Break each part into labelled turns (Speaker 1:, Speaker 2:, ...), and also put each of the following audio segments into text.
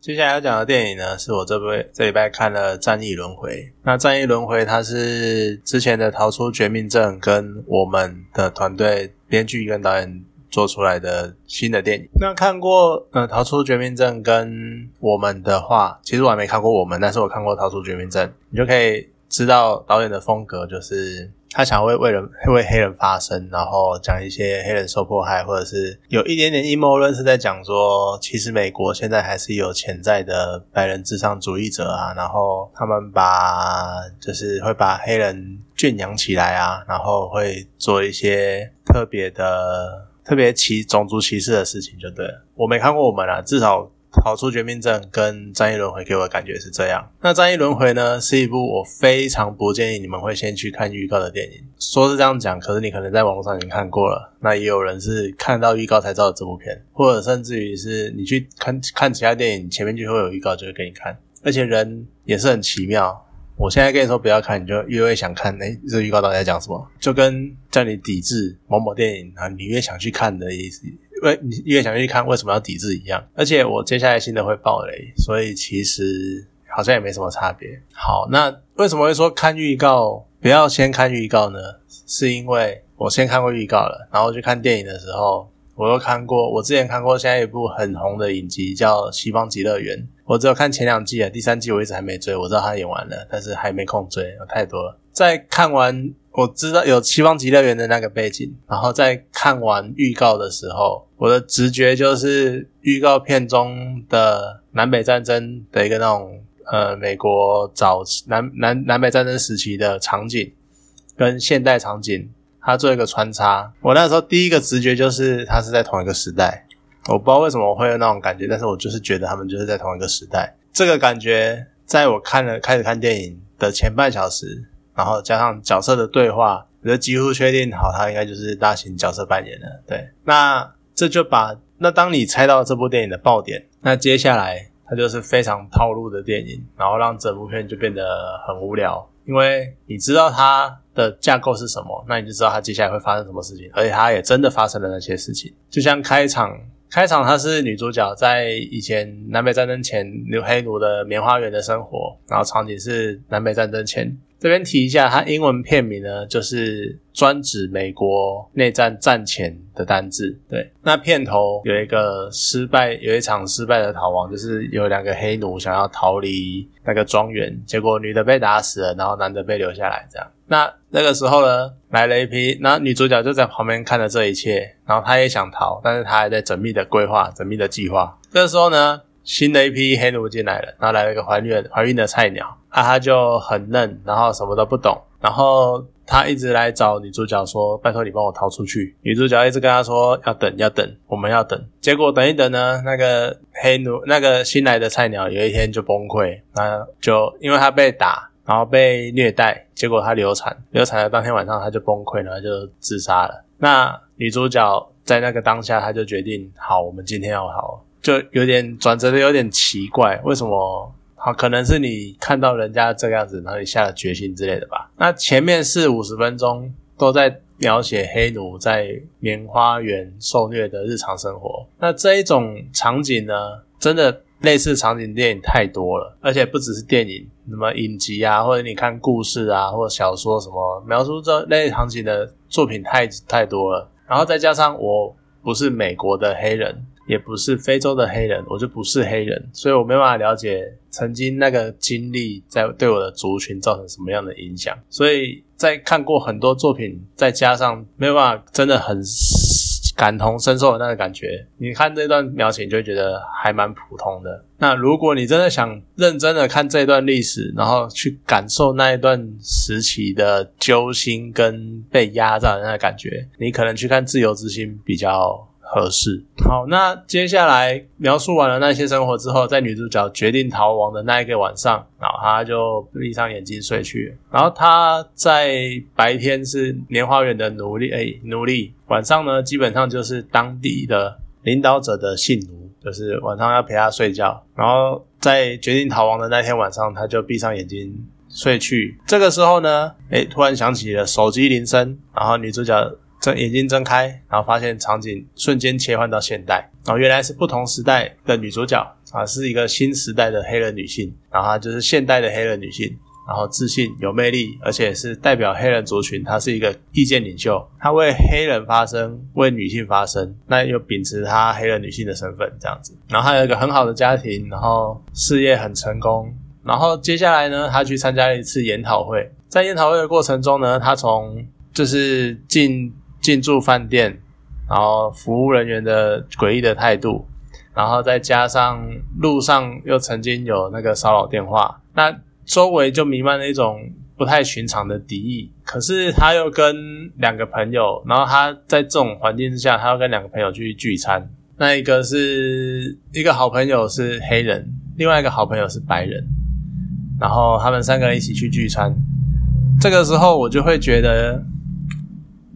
Speaker 1: 接下来要讲的电影呢，是我这辈这礼拜看了《战役轮回》。那《战役轮回》它是之前的《逃出绝命镇》跟我们的团队编剧跟导演做出来的新的电影。那看过呃《逃出绝命镇》跟我们的话，其实我还没看过我们，但是我看过《逃出绝命镇》，你就可以知道导演的风格就是。他想为为人为黑人发声，然后讲一些黑人受迫害，或者是有一点点阴谋论，是在讲说，其实美国现在还是有潜在的白人至上主义者啊，然后他们把就是会把黑人圈养起来啊，然后会做一些特别的、特别歧种族歧视的事情，就对了。我没看过我们啊，至少。跑出绝命镇跟战役轮回给我的感觉是这样。那战役轮回呢，是一部我非常不建议你们会先去看预告的电影。说是这样讲，可是你可能在网络上已经看过了。那也有人是看到预告才知道这部片，或者甚至于是你去看看其他电影，前面就会有预告，就会给你看。而且人也是很奇妙。我现在跟你说不要看，你就越会想看。哎，这预告到底在讲什么？就跟叫你抵制某某电影啊，你越想去看的意思。为你越想去看，为什么要抵制一样？而且我接下来新的会爆雷，所以其实好像也没什么差别。好，那为什么会说看预告不要先看预告呢？是因为我先看过预告了，然后去看电影的时候，我又看过，我之前看过现在一部很红的影集叫《西方极乐园》，我只有看前两季啊，第三季我一直还没追，我知道他演完了，但是还没空追，太多了。在看完。我知道有《西方极乐园》的那个背景，然后在看完预告的时候，我的直觉就是预告片中的南北战争的一个那种呃美国早南南南北战争时期的场景跟现代场景，它做一个穿插。我那时候第一个直觉就是它是在同一个时代，我不知道为什么我会有那种感觉，但是我就是觉得他们就是在同一个时代。这个感觉在我看了开始看电影的前半小时。然后加上角色的对话，我就几乎确定好，他应该就是大型角色扮演的。对，那这就把那当你猜到这部电影的爆点，那接下来它就是非常套路的电影，然后让整部片就变得很无聊，因为你知道它的架构是什么，那你就知道它接下来会发生什么事情，而且它也真的发生了那些事情。就像开场，开场它是女主角在以前南北战争前留黑奴的棉花园的生活，然后场景是南北战争前。这边提一下，它英文片名呢，就是专指美国内战战前的单字。对，那片头有一个失败，有一场失败的逃亡，就是有两个黑奴想要逃离那个庄园，结果女的被打死了，然后男的被留下来。这样，那那个时候呢，来了一批，那女主角就在旁边看着这一切，然后她也想逃，但是她还在缜密的规划、缜密的计划。这时候呢。新的一批黑奴进来了，然后来了一个怀孕怀孕的菜鸟，啊，他就很嫩，然后什么都不懂，然后他一直来找女主角说：“拜托你帮我逃出去。”女主角一直跟他说：“要等，要等，我们要等。”结果等一等呢，那个黑奴那个新来的菜鸟有一天就崩溃，那就因为他被打，然后被虐待，结果他流产，流产的当天晚上他就崩溃了，就自杀了。那女主角在那个当下，她就决定：好，我们今天要好。就有点转折的有点奇怪，为什么？好，可能是你看到人家这个样子，然后你下了决心之类的吧。那前面四五十分钟都在描写黑奴在棉花园受虐的日常生活。那这一种场景呢，真的类似场景电影太多了，而且不只是电影，什么影集啊，或者你看故事啊，或者小说什么描述这类场景的作品太太多了。然后再加上我不是美国的黑人。也不是非洲的黑人，我就不是黑人，所以我没办法了解曾经那个经历在对我的族群造成什么样的影响。所以在看过很多作品，再加上没有办法真的很感同身受的那个感觉，你看这段描写你就会觉得还蛮普通的。那如果你真的想认真的看这段历史，然后去感受那一段时期的揪心跟被压榨的那个感觉，你可能去看《自由之心》比较。合适。好，那接下来描述完了那些生活之后，在女主角决定逃亡的那一个晚上，然后她就闭上眼睛睡去。然后她在白天是莲花园的奴隶，哎，奴隶；晚上呢，基本上就是当地的领导者的信奴，就是晚上要陪她睡觉。然后在决定逃亡的那天晚上，她就闭上眼睛睡去。这个时候呢，哎，突然响起了手机铃声，然后女主角。睁眼睛睁开，然后发现场景瞬间切换到现代，然后原来是不同时代的女主角啊，是一个新时代的黑人女性，然后她就是现代的黑人女性。然后自信、有魅力，而且是代表黑人族群，她是一个意见领袖，她为黑人发声，为女性发声，那又秉持她黑人女性的身份这样子。然后还有一个很好的家庭，然后事业很成功。然后接下来呢，她去参加了一次研讨会，在研讨会的过程中呢，她从就是进进驻饭店，然后服务人员的诡异的态度，然后再加上路上又曾经有那个骚扰电话，那。周围就弥漫了一种不太寻常的敌意，可是他又跟两个朋友，然后他在这种环境之下，他要跟两个朋友去聚餐。那一个是一个好朋友是黑人，另外一个好朋友是白人，然后他们三个人一起去聚餐。这个时候我就会觉得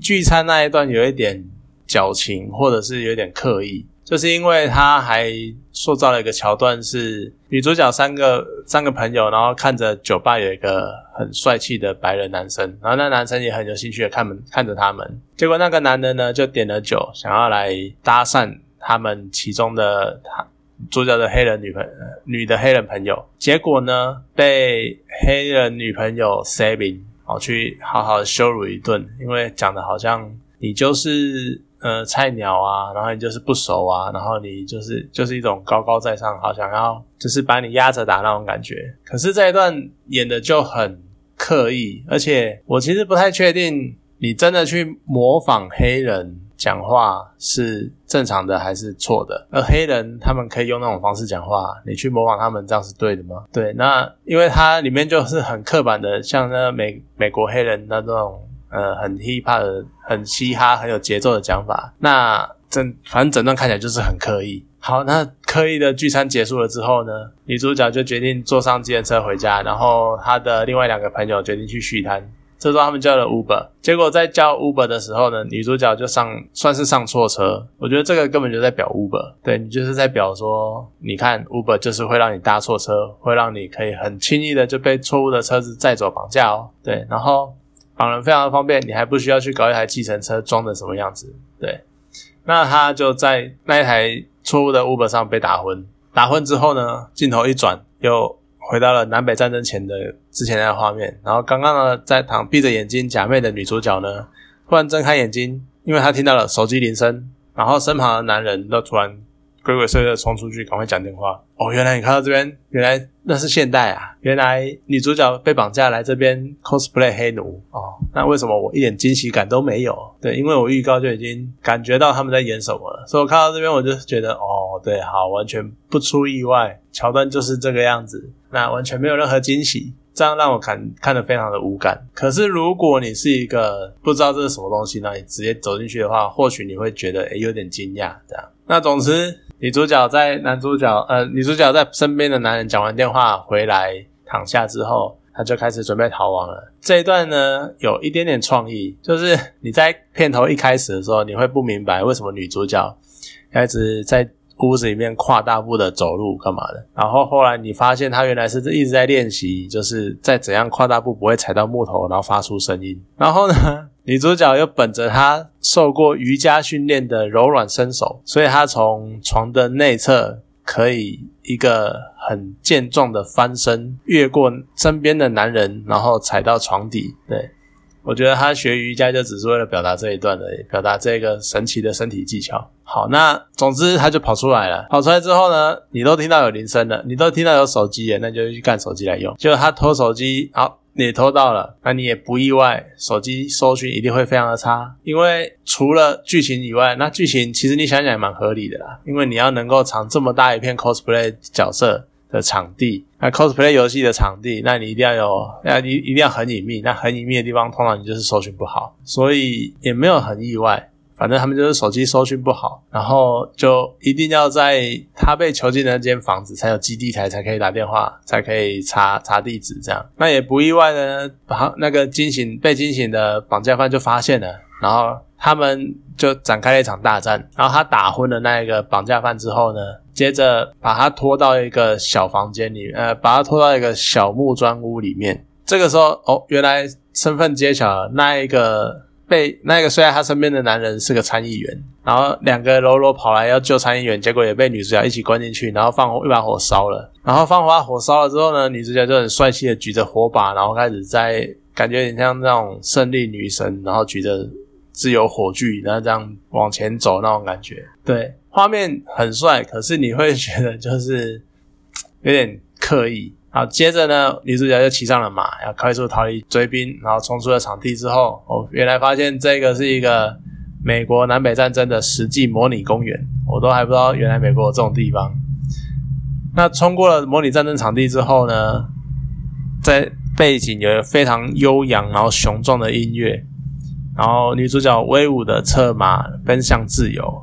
Speaker 1: 聚餐那一段有一点矫情，或者是有点刻意。就是因为他还塑造了一个桥段，是女主角三个三个朋友，然后看着酒吧有一个很帅气的白人男生，然后那男生也很有兴趣的看门看着他们，结果那个男的呢就点了酒，想要来搭讪他们其中的他主角的黑人女朋女的黑人朋友，结果呢被黑人女朋友 Saving 哦去好好羞辱一顿，因为讲的好像你就是。呃，菜鸟啊，然后你就是不熟啊，然后你就是就是一种高高在上，好想要就是把你压着打那种感觉。可是这一段演的就很刻意，而且我其实不太确定你真的去模仿黑人讲话是正常的还是错的。而黑人他们可以用那种方式讲话，你去模仿他们，这样是对的吗？对，那因为它里面就是很刻板的，像那美美国黑人那种。呃，很 hip hop 的，很嘻哈，很有节奏的讲法。那整反正整段看起来就是很刻意。好，那刻意的聚餐结束了之后呢，女主角就决定坐上计程车回家，然后她的另外两个朋友决定去续摊。这时候他们叫了 Uber，结果在叫 Uber 的时候呢，女主角就上算是上错车。我觉得这个根本就在表 Uber，对你就是在表说，你看 Uber 就是会让你搭错车，会让你可以很轻易的就被错误的车子载走绑架哦。对，然后。绑人非常的方便，你还不需要去搞一台计程车装的什么样子。对，那他就在那一台错误的 Uber 上被打昏。打昏之后呢，镜头一转，又回到了南北战争前的之前那个画面。然后刚刚呢，在躺闭着眼睛假寐的女主角呢，突然睁开眼睛，因为她听到了手机铃声，然后身旁的男人都突然。鬼鬼祟祟冲出去，赶快讲电话。哦，原来你看到这边，原来那是现代啊！原来女主角被绑架来这边 cosplay 黑奴哦。那为什么我一点惊喜感都没有？对，因为我预告就已经感觉到他们在演什么了。所以我看到这边，我就觉得哦，对，好，完全不出意外，桥段就是这个样子。那完全没有任何惊喜，这样让我看看得非常的无感。可是如果你是一个不知道这是什么东西，那你直接走进去的话，或许你会觉得诶有点惊讶这样。那总之。女主角在男主角呃，女主角在身边的男人讲完电话回来躺下之后，她就开始准备逃亡了。这一段呢，有一点点创意，就是你在片头一开始的时候，你会不明白为什么女主角一直在屋子里面跨大步的走路干嘛的。然后后来你发现她原来是一直在练习，就是在怎样跨大步不会踩到木头，然后发出声音。然后呢？女主角又本着她受过瑜伽训练的柔软身手，所以她从床的内侧可以一个很健壮的翻身，越过身边的男人，然后踩到床底。对我觉得她学瑜伽就只是为了表达这一段而已，表达这个神奇的身体技巧。好，那总之她就跑出来了。跑出来之后呢，你都听到有铃声了，你都听到有手机了，那就去干手机来用。就她偷手机，好。你偷到了，那你也不意外，手机搜寻一定会非常的差，因为除了剧情以外，那剧情其实你想想也蛮合理的啦，因为你要能够藏这么大一片 cosplay 角色的场地，那 cosplay 游戏的场地，那你一定要有，要一一定要很隐秘，那很隐秘的地方，通常你就是搜寻不好，所以也没有很意外。反正他们就是手机搜讯不好，然后就一定要在他被囚禁的那间房子才有基地台，才可以打电话，才可以查查地址这样。那也不意外呢，把那个惊醒被惊醒的绑架犯就发现了，然后他们就展开了一场大战。然后他打昏了那一个绑架犯之后呢，接着把他拖到一个小房间里，呃，把他拖到一个小木砖屋里面。这个时候，哦，原来身份揭晓了，那一个。被那个睡在他身边的男人是个参议员，然后两个喽啰跑来要救参议员，结果也被女主角一起关进去，然后放火一把火烧了。然后放把火烧了之后呢，女主角就很帅气的举着火把，然后开始在感觉有点像那种胜利女神，然后举着自由火炬，然后这样往前走那种感觉。对，画面很帅，可是你会觉得就是 有点刻意。好，接着呢，女主角就骑上了马，要快速逃离追兵，然后冲出了场地之后，哦，原来发现这个是一个美国南北战争的实际模拟公园，我都还不知道原来美国有这种地方。那冲过了模拟战争场地之后呢，在背景有非常悠扬然后雄壮的音乐，然后女主角威武的策马奔向自由。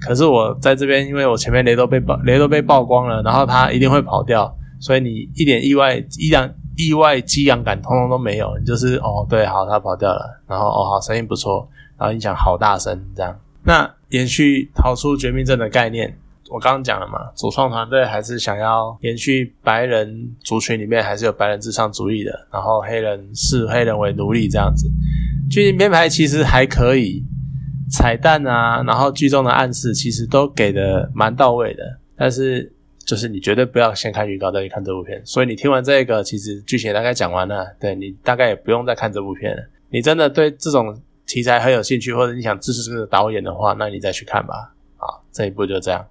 Speaker 1: 可是我在这边，因为我前面雷都被曝雷都被曝光了，然后他一定会跑掉。所以你一点意外、一点意外激昂感通通都没有，你就是哦，对，好，他跑掉了，然后哦，好，声音不错，然后音响好大声，这样。那延续逃出绝命镇的概念，我刚刚讲了嘛，主创团队还是想要延续白人族群里面还是有白人至上主义的，然后黑人视黑人为奴隶这样子。剧情编排其实还可以，彩蛋啊，然后剧中的暗示其实都给的蛮到位的，但是。就是你绝对不要先看预告再去看这部片，所以你听完这个，其实剧情大概讲完了，对你大概也不用再看这部片了。你真的对这种题材很有兴趣，或者你想支持这个导演的话，那你再去看吧。好，这一部就这样。